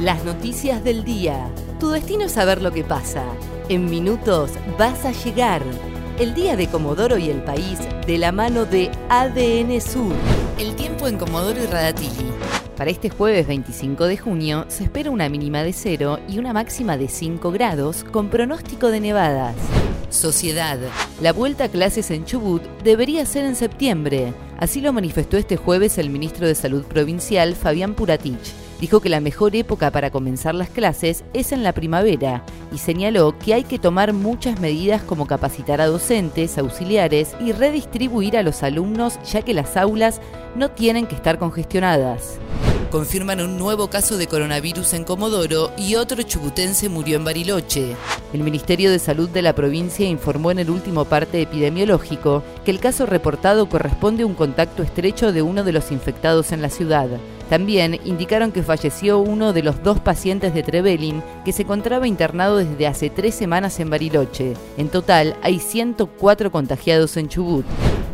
Las noticias del día. Tu destino es saber lo que pasa. En minutos vas a llegar. El día de Comodoro y el país de la mano de ADN Sur. El tiempo en Comodoro y Radatili. Para este jueves 25 de junio se espera una mínima de 0 y una máxima de 5 grados con pronóstico de nevadas. Sociedad. La vuelta a clases en Chubut debería ser en septiembre. Así lo manifestó este jueves el ministro de Salud provincial, Fabián Puratich. Dijo que la mejor época para comenzar las clases es en la primavera y señaló que hay que tomar muchas medidas como capacitar a docentes, auxiliares y redistribuir a los alumnos ya que las aulas no tienen que estar congestionadas confirman un nuevo caso de coronavirus en Comodoro y otro chubutense murió en Bariloche. El Ministerio de Salud de la provincia informó en el último parte epidemiológico que el caso reportado corresponde a un contacto estrecho de uno de los infectados en la ciudad. También indicaron que falleció uno de los dos pacientes de Trevelin que se encontraba internado desde hace tres semanas en Bariloche. En total hay 104 contagiados en Chubut.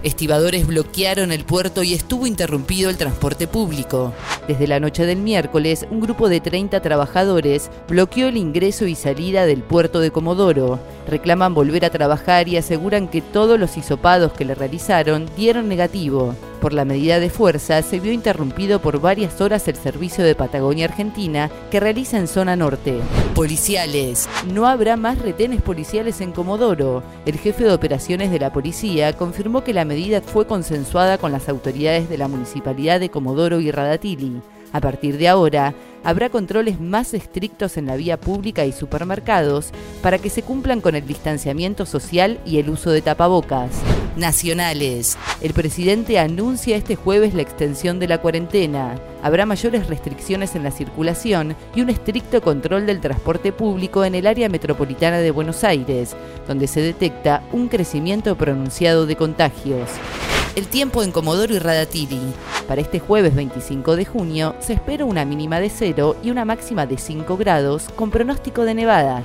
Estibadores bloquearon el puerto y estuvo interrumpido el transporte público. Desde la noche del miércoles, un grupo de 30 trabajadores bloqueó el ingreso y salida del puerto de Comodoro. Reclaman volver a trabajar y aseguran que todos los hisopados que le realizaron dieron negativo. Por la medida de fuerza, se vio interrumpido por varias horas el servicio de Patagonia Argentina que realiza en zona norte. Policiales. No habrá más retenes policiales en Comodoro. El jefe de operaciones de la policía confirmó que la medida fue consensuada con las autoridades de la municipalidad de Comodoro y Radatili. A partir de ahora, habrá controles más estrictos en la vía pública y supermercados para que se cumplan con el distanciamiento social y el uso de tapabocas. Nacionales. El presidente anuncia este jueves la extensión de la cuarentena. Habrá mayores restricciones en la circulación y un estricto control del transporte público en el área metropolitana de Buenos Aires, donde se detecta un crecimiento pronunciado de contagios. El tiempo en Comodoro y Radatili. Para este jueves 25 de junio se espera una mínima de 0 y una máxima de 5 grados con pronóstico de nevadas.